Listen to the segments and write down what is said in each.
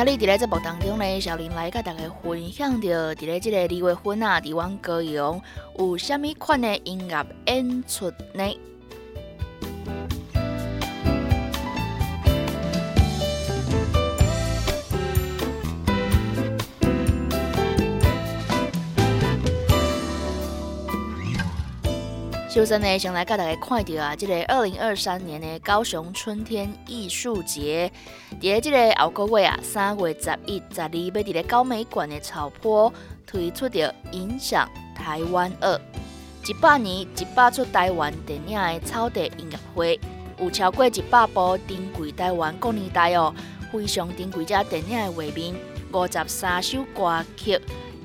今日伫咧节目当中咧，小林来甲大家分享着伫咧即个二月份啊，伫阮高雄有虾米款的音乐演出呢？首先呢，先来甲大家看到啊，即个二零二三年的高雄春天艺术节，伫咧即个后个月啊，三月十一、十二，要伫咧高美馆的草坡推出着影响台湾二。一百年一百出台湾电影的草地音乐会，有超过一百部珍贵台湾国年代哦，非常珍贵只电影的画面，五十三首歌曲，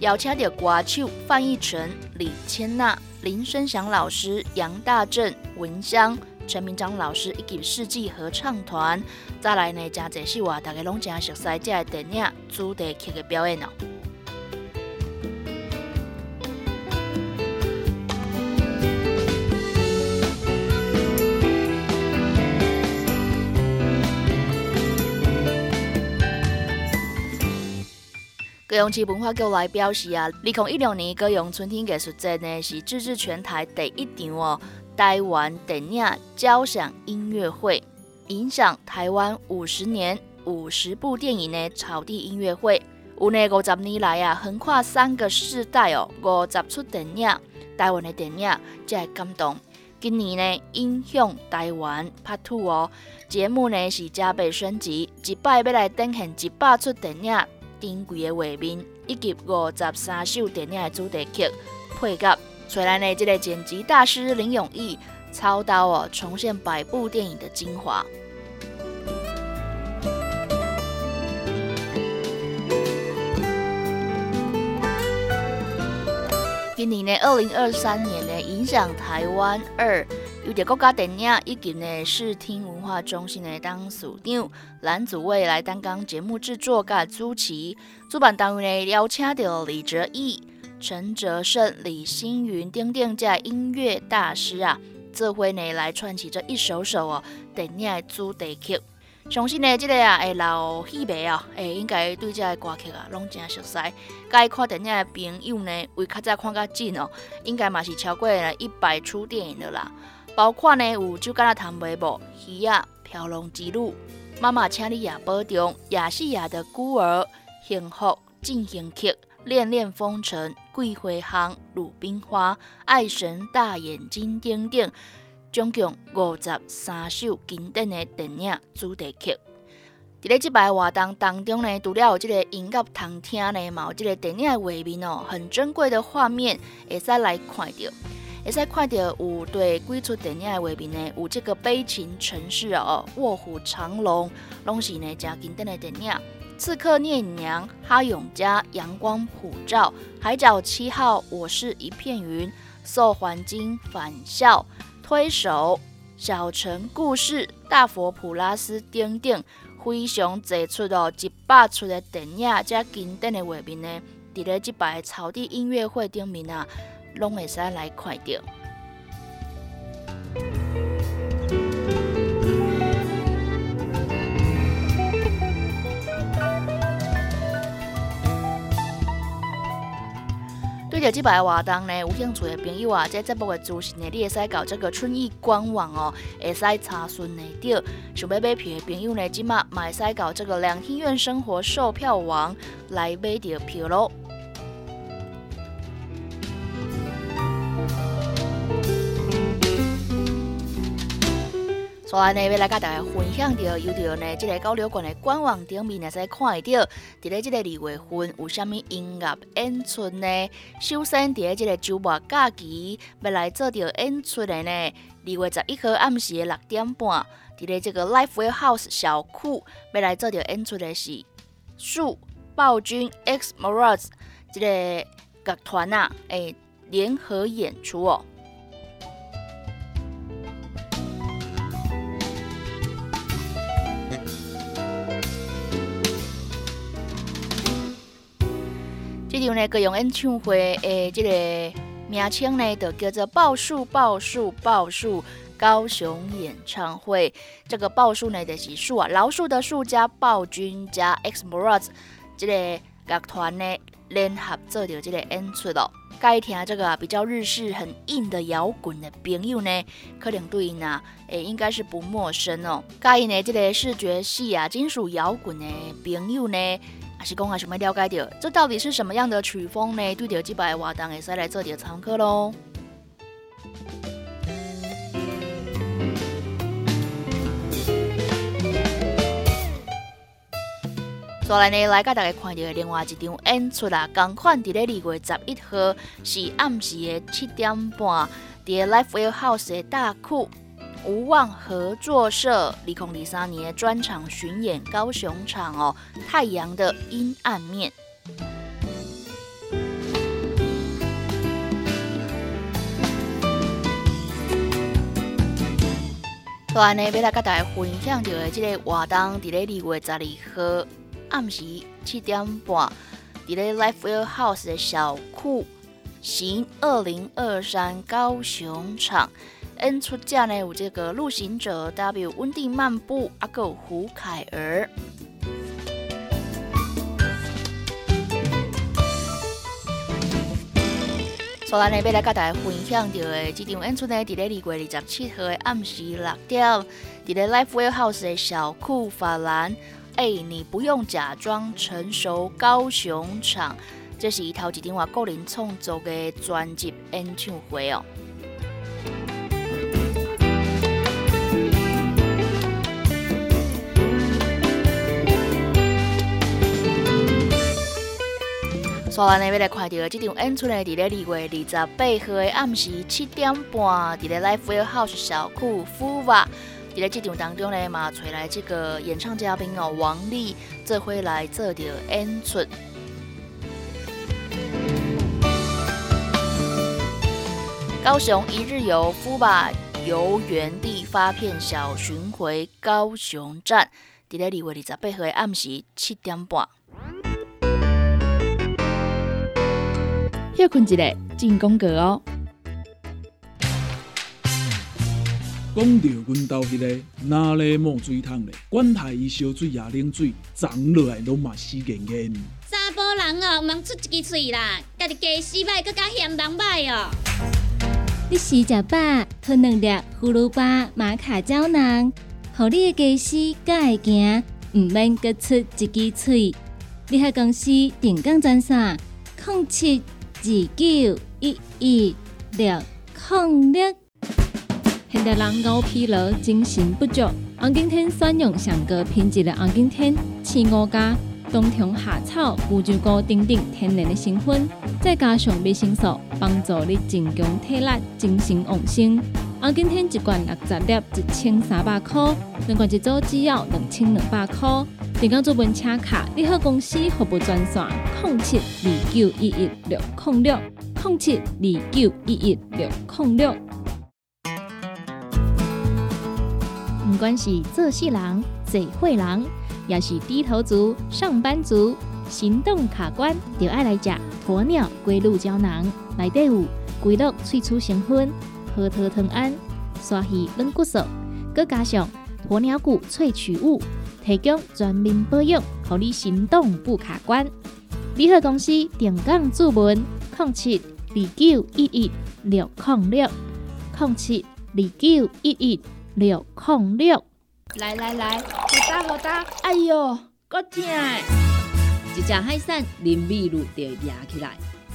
邀请着歌手范逸臣、李千娜。林声祥老师、杨大正、文香、陈明章老师以及世纪合唱团，再来呢，真侪是话大家拢真熟悉这个电影主题曲的表演哦。高雄市文化局来表示啊，二零一六年高雄春天艺术节呢是自治全台第一场哦，台湾电影交响音乐会，影响台湾五十年五十部电影的草地音乐会。有呢五十年来啊，横跨三个世代哦，五十出电影，台湾的电影才会感动。今年呢，影响台湾拍土哦，节目呢是加倍升级，一摆要来展现一百出电影。珍贵的画面以及五十三首电影的主题曲配角，虽然呢，这个剪辑大师林永义操刀哦，重现百部电影的精华。今年呢，二零二三年呢，影响台湾二。有着国家电影以及呢视听文化中心的当署长蓝祖蔚来担纲节目制作甲主持，主办单位呢邀请到李哲毅、陈哲胜、李星云等等这音乐大师啊，这回呢来串起这一首首哦电影的主题曲。相信呢，这个啊会老戏迷啊，会应该对这个歌曲啊拢真熟悉。该看电影的朋友呢，为较早看较近哦，应该嘛是超过了一百出电影的啦。包括呢有《酒干谈微博》《鱼啊飘龙之路》《妈妈请你也保重》《亚细亚的孤儿》《幸福进行曲》《恋恋风尘》《桂花香》《鲁冰花》《爱神大眼睛》等等，总共五十三首经典的电影主题曲。伫咧即摆活动当中呢，除了有即个音乐通听呢，嘛有即个电影的画面哦，很珍贵的画面会使来看到。会使看到有对几出电影的画面呢，有这个悲情城市哦，卧虎藏龙，拢是呢真经典的电影。刺客聂隐娘、哈永家、阳光普照、海角七号、我是一片云、受环境返校、推手、小城故事、大佛普拉斯等等，非常侪出哦一百出的电影，加经典的画面呢，伫咧即摆草地音乐会顶面啊。拢会使来看到。对着即摆活动呢，有兴趣的朋友啊，在节目的资讯呢，你会使到这个春意官网哦，会使查询得到。想要买票的朋友呢，即马买使到这个两厅院生活售票网来买到票咯。所以呢，要来甲大家分享到，有着呢，即个交流馆的官网顶面，也使看得到，伫咧即个二月份有啥物音乐演出呢？首先，伫咧即个周末假期要来做着演出的呢，二月十一号暗时的六点半，伫咧即个 Life Warehouse 小库要来做着演出的是树暴君 X Morals 即个乐团啊，诶，联合演出哦。场呢，各用演唱会的这个名称呢，就叫做“报数报数报数高雄演唱会”。这个“报数”呢，就是数啊，老鼠的数加暴君加 X m o r a z 这个乐团呢联合做的这个演出咯。该听这个比较日式、很硬的摇滚的朋友呢，可能对呢，诶，应该是不陌生哦。该呢，这个视觉系啊，金属摇滚的朋友呢。是讲啊，想要了解到这到底是什么样的曲风呢？对着几百活动，会使来做点参考咯。再来呢，来甲大家看到另外一场演出啦，同款伫咧二月十一号是暗时的七点半，伫 Life House 的大库。无望合作社李孔李三年专场巡演高雄场哦，太阳的阴暗面。来呢，要来跟大家分享到的这个活动，伫咧二月十二号暗时七点半，伫咧 Life House 的小库行二零二三高雄场。N 出价呢有这个陆行者 W 温蒂漫步阿狗胡凯儿。所以呢，要来跟大家分享到的这场演出呢，伫咧二月二十七号的暗时六点，伫咧 Life Well House 的小库法兰。哎，你不用假装成熟，高雄场，这是一套一场话个人创作的专辑演唱会哦。所以呢，要来看到这场演出呢，伫咧二月二十八号的暗时七点半，伫咧 Life House 小库夫瓦。伫咧这场当中呢，嘛找来这个演唱嘉宾哦，王丽，这回来做着演出。高雄一日游夫吧游园地发片小巡回高雄站，伫咧二月二十八号的暗时七点半。休困一下，进广告哦。讲到阮兜迄个哪里冒水桶咧？管他伊烧水也冷水，长落来拢嘛死严严。查甫人哦，毋通出一支喙啦，家己家洗歹，更加嫌人歹哦。你食食饱，吞两粒葫芦巴、马卡胶囊，互你的家洗才会行，毋免搁出一支喙。你喺公司定岗赚啥？控七。二九一一六零六，现代人熬疲劳，精神不足。红景天选用上高品质的红景天，青五加冬虫夏草、乌鸡菇等等天然的成分，再加上维生素，帮助你增强体力、精神旺盛。红景天一罐六十粒，一千三百块；两罐一组只要两千两百块。电工做文车卡，你好公司服务专线：零七二九一一六零六零七二九一一六零六。不管是做事人、嘴会人，也是低头族、上班族，行动卡关，就爱来吃鸵鸟龟鹿胶囊。内底有龟鹿萃取成分，核桃藤胺、刷鱼软骨素，佮加上鸵鸟骨萃取物。提供全面保养，让你行动不卡关。联合公司定岗注文：零七二九一一六零六零七二九一一六零六。来来来，好打好打！哎呦，够痛！一只海扇淋雨露就压起来，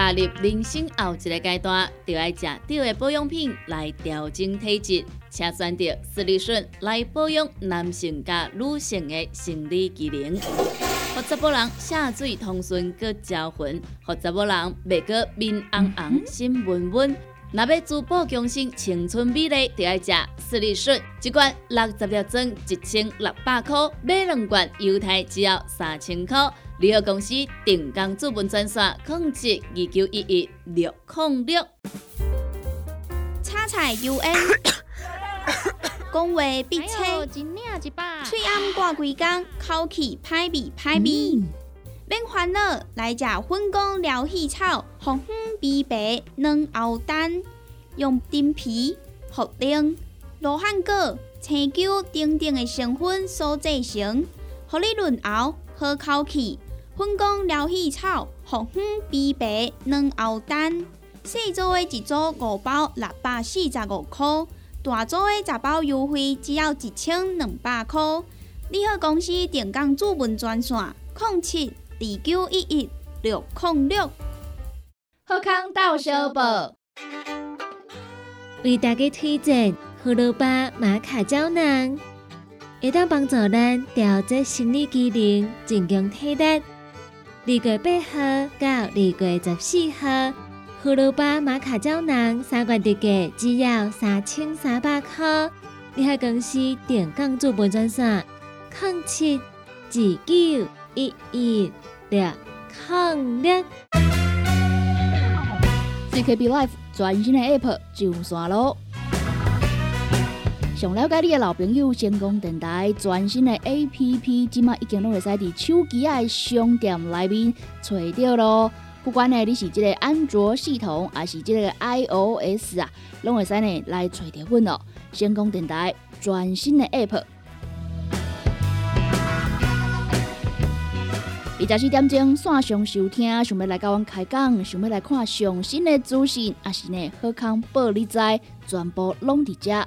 踏入人生后一个阶段，就要食对的保养品来调整体质，请选择斯利顺来保养男性加女性的生理机能，让查甫人下水通顺佮招魂，让查甫人袂过面红红心温温。若要珠宝更新、青春美丽，就要食斯利顺，一罐六十粒装，一千六百块；买两罐，犹太只要三千块。联合公司定岗资本专线：控制二九一一六零六。叉彩 U N，讲话必切，嘴暗挂规工，口气歹味歹味。免烦恼，来食粉工疗气草，红粉枇杷软藕丹，用丁皮、茯苓、罗汉果、青椒等等的成分所制成，合你润喉好口气。粉工疗气草，红粉枇杷软藕丹，细组的一组五包六百四十五块，大组的十包优惠只要一千两百块。你好，公司电工主文专线：零七。二九一一六零六，好康到小报，为大家推荐胡萝卜玛卡胶囊，会当帮助咱调节生理机能，增强体力。二月八号到二月十四号，胡萝卜玛卡胶囊三罐特价只要三千三百块。你喺公司电工做本专线：零七二九一一。六抗六，CKB Life 全新的 App 上线咯！想了解你的老朋友，成功电台全新的 App，即马已经拢会使伫手机的商店内面找到咯。不管呢你是即个安卓系统，还是即个 iOS 啊，拢会使呢来找到阮哦。成功电台全新的 App。二十四点钟线上收听，想要来甲阮开讲，想要来看上新的资讯，还是呢好康报你知，全部拢伫遮。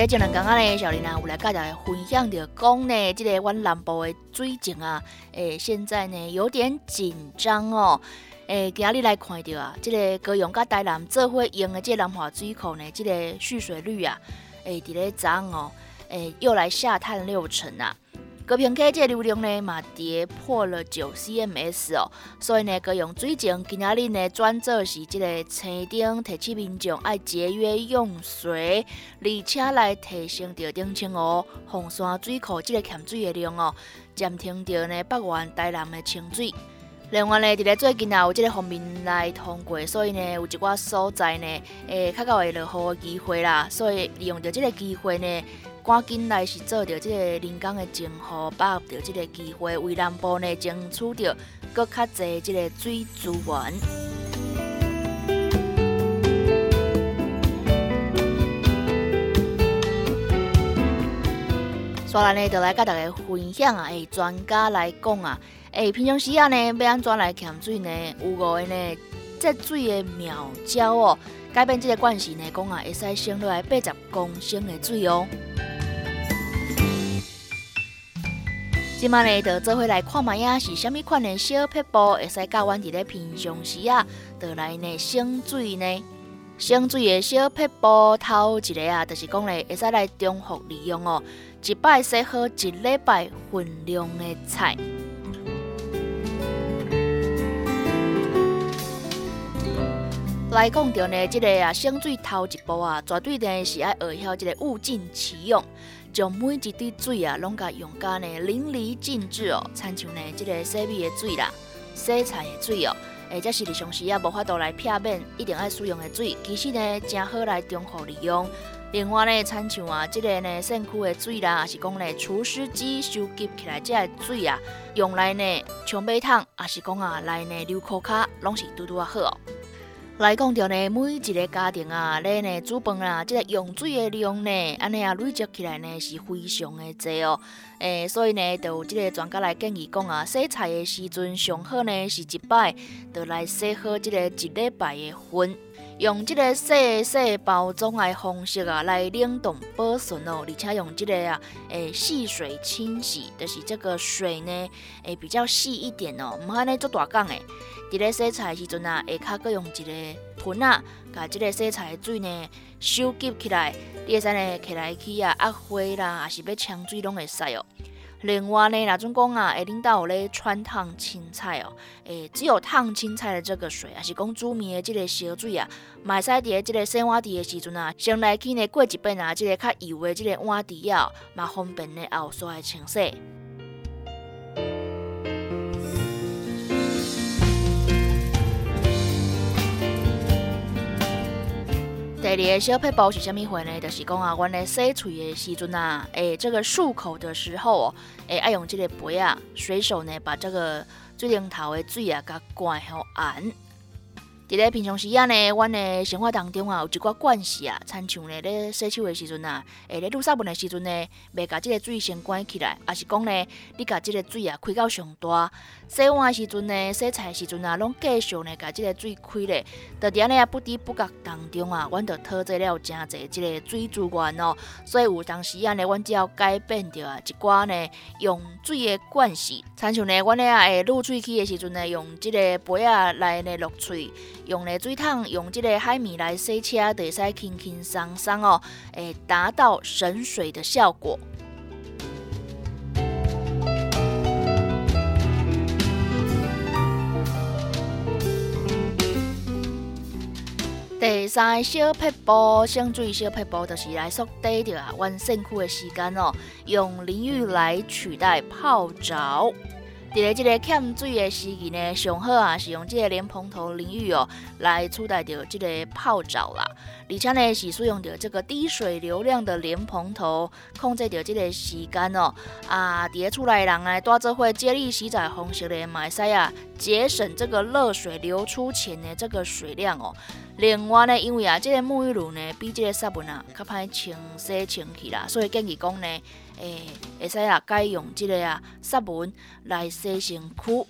咧前两刚刚咧，小林啊，有来甲大家分享着讲呢，即个阮南部的水情啊，诶，现在呢有点紧张哦。诶，今日来看着啊，即个高雄甲台南做伙用的即个南华水库呢，即个蓄水率啊，诶，伫咧涨哦，诶，又来下探六成啊。高平溪这流量呢嘛跌破了九 cms 哦，所以呢，高用水情今仔日呢转做是即个青顶提起民众爱节约用水，而且来提升着顶清哦，红山水库即个欠水的量哦，暂停着呢北湾台南的清水。另外呢，伫咧最近啊有即个方面来通过，所以呢有一寡所在呢，诶，较较会落雨的机会啦，所以利用着即个机会呢。赶紧来是做着即个人工的净化，把握着即个机会，为南部呢争取着更较侪即个水资源。刷来呢，就来甲大家分享啊！诶，专家来讲啊，诶，平常时啊呢，要安怎来潜水呢？有五个呢，节水的妙招哦。改变这个惯性呢，讲啊会使省落来八十公升的水哦。今晚呢，就做回来看卖呀，是虾米款的小撇步会使教阮伫咧平常时啊，就来呢省水呢？省水的小撇步头一个啊，就是讲咧会使来重复利用哦，一摆洗好一礼拜分量的菜。来讲到呢，这个啊省水头一步啊，绝对呢是爱学晓即个物尽其用。将每一滴水啊，拢甲用甲呢淋漓尽致哦，参像呢即个洗米的水啦、洗菜的水哦，或者是日常时啊无法度来避免一定爱使用的水，其实呢正好来重复利用。另外呢，参像啊即个呢剩区的水啦，也是讲呢除湿机收集起来即个水啊，用来呢冲马桶，也是讲啊来呢流裤卡，拢是拄拄啊好哦。来讲着呢，每一个家庭啊，咧呢煮饭啊，即个用水的量呢，安尼啊累积起来呢是非常的多哦。诶，所以呢，就有即个专家来建议讲啊，洗菜的时阵上好呢是一摆，就来洗好即个一礼拜的份，用即个细细包装的方式啊来冷冻保存哦，而且用即个啊诶细水清洗，就是这个水呢诶比较细一点哦，毋安尼做大缸诶。伫咧洗菜时阵啊，下骹搁用一个盆啊，甲即个洗菜水呢收集起来，你会使呢起来去啊压花啦，也是要呛水拢会使哦。另外呢，若种讲啊，下领导有咧穿烫青菜哦，诶，只有烫青菜的这个水，也是讲煮面的这个烧水啊，买使伫咧即个洗碗池的时阵啊，先来去呢过一遍啊，即个较油的即个碗池啊，嘛方便呢后续的清洗。第二个小配包是虾米货呢？就是讲啊，阮咧洗嘴的时阵啊，诶，这个漱口的时候哦，诶，爱用这个杯啊，随手呢把这个水龙头的水啊，甲关好按。伫咧平常时啊呢，阮的生活当中啊，有一寡惯习啊，亲像咧咧洗手的时阵啊，诶，咧撸沙盆的时阵呢，袂甲即个水先关起来，也是讲呢，你甲即个水啊开到上大，洗碗的时阵呢，洗菜的时阵啊，拢继续呢，甲即个水开咧，就伫安尼啊不知不觉当中啊，阮就讨债了真侪即个水资源哦，所以有当时啊呢，阮只要改变着啊一寡呢用水的惯习，亲像呢，阮咧啊会撸喙齿的时阵呢，用即个杯啊来呢落喙。用咧水桶，用即个海绵来洗车，就会使轻轻松松哦，诶，达到省水的效果。第三小撇步，省水小撇步，就是来缩短着啊，完剩区的时间哦，用淋浴来取代泡澡。伫咧即个欠水的时期呢，上好啊是用即个莲蓬头淋浴哦，来取代着即个泡澡啦。而且呢是使用着这个低水流量的莲蓬头，控制着即个时间哦。啊，伫咧厝内人啊，带做会接力洗澡方式的马赛啊，节省这个热水流出前的这个水量哦。另外呢，因为啊，即个沐浴露呢，比即个纱布啊较歹清洗清气啦，所以建议讲呢。诶，会使啊，改用即个啊，湿文来洗身躯。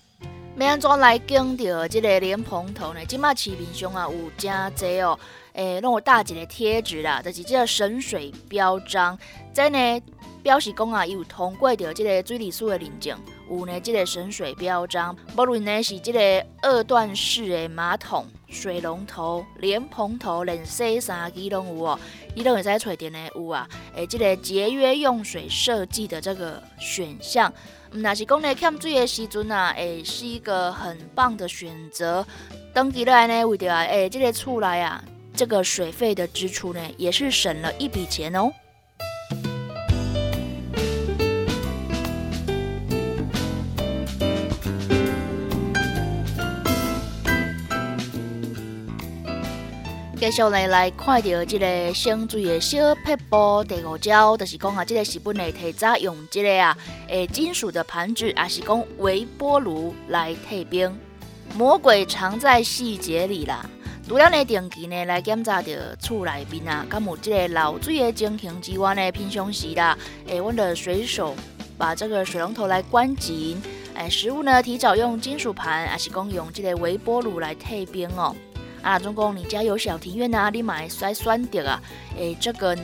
要安怎来拣着即个莲蓬头呢？即马市面上啊有真侪哦，诶，拢有大一个贴纸啦，就是即个神水标章。即呢表示讲啊，伊有通过着即个水利署的认证，有呢即个省水标章。无论呢是即个二段式的马桶、水龙头、莲蓬头，连洗衫机拢有哦。你都会使找点呢有啊，诶，即个节约用水设计的这个选项，那是讲呢欠水的时阵啊，诶，是一个很棒的选择。登记来呢，为着啊，诶，这个厝内啊，这个水费的支出呢，也是省了一笔钱哦。继续来来看到这个省水的小撇步，第五招就是讲啊，这个是本来提早用这个啊，诶，金属的盘子，也是讲微波炉来退冰。魔鬼藏在细节里啦。除了呢定期呢来检查着厝内面啊，咁有这个漏水的情形之外呢，平常时啦，诶，我的随手把这个水龙头来关紧，诶，食物呢提早用金属盘，也是讲用这个微波炉来退冰哦。啊，总共你家有小庭院啊，你买筛选掉啊，诶，这个呢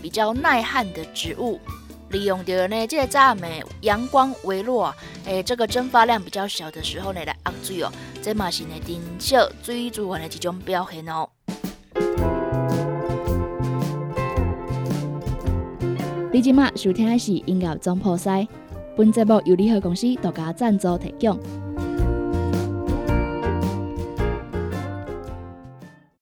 比较耐旱的植物，利用掉呢这个早的阳光微弱，诶，这个蒸发量比较小的时候呢来压水哦，这嘛是呢丁小水资源的一种表现哦。你今麦收听的是音乐总破塞，本节目由联合公司独家赞助提供。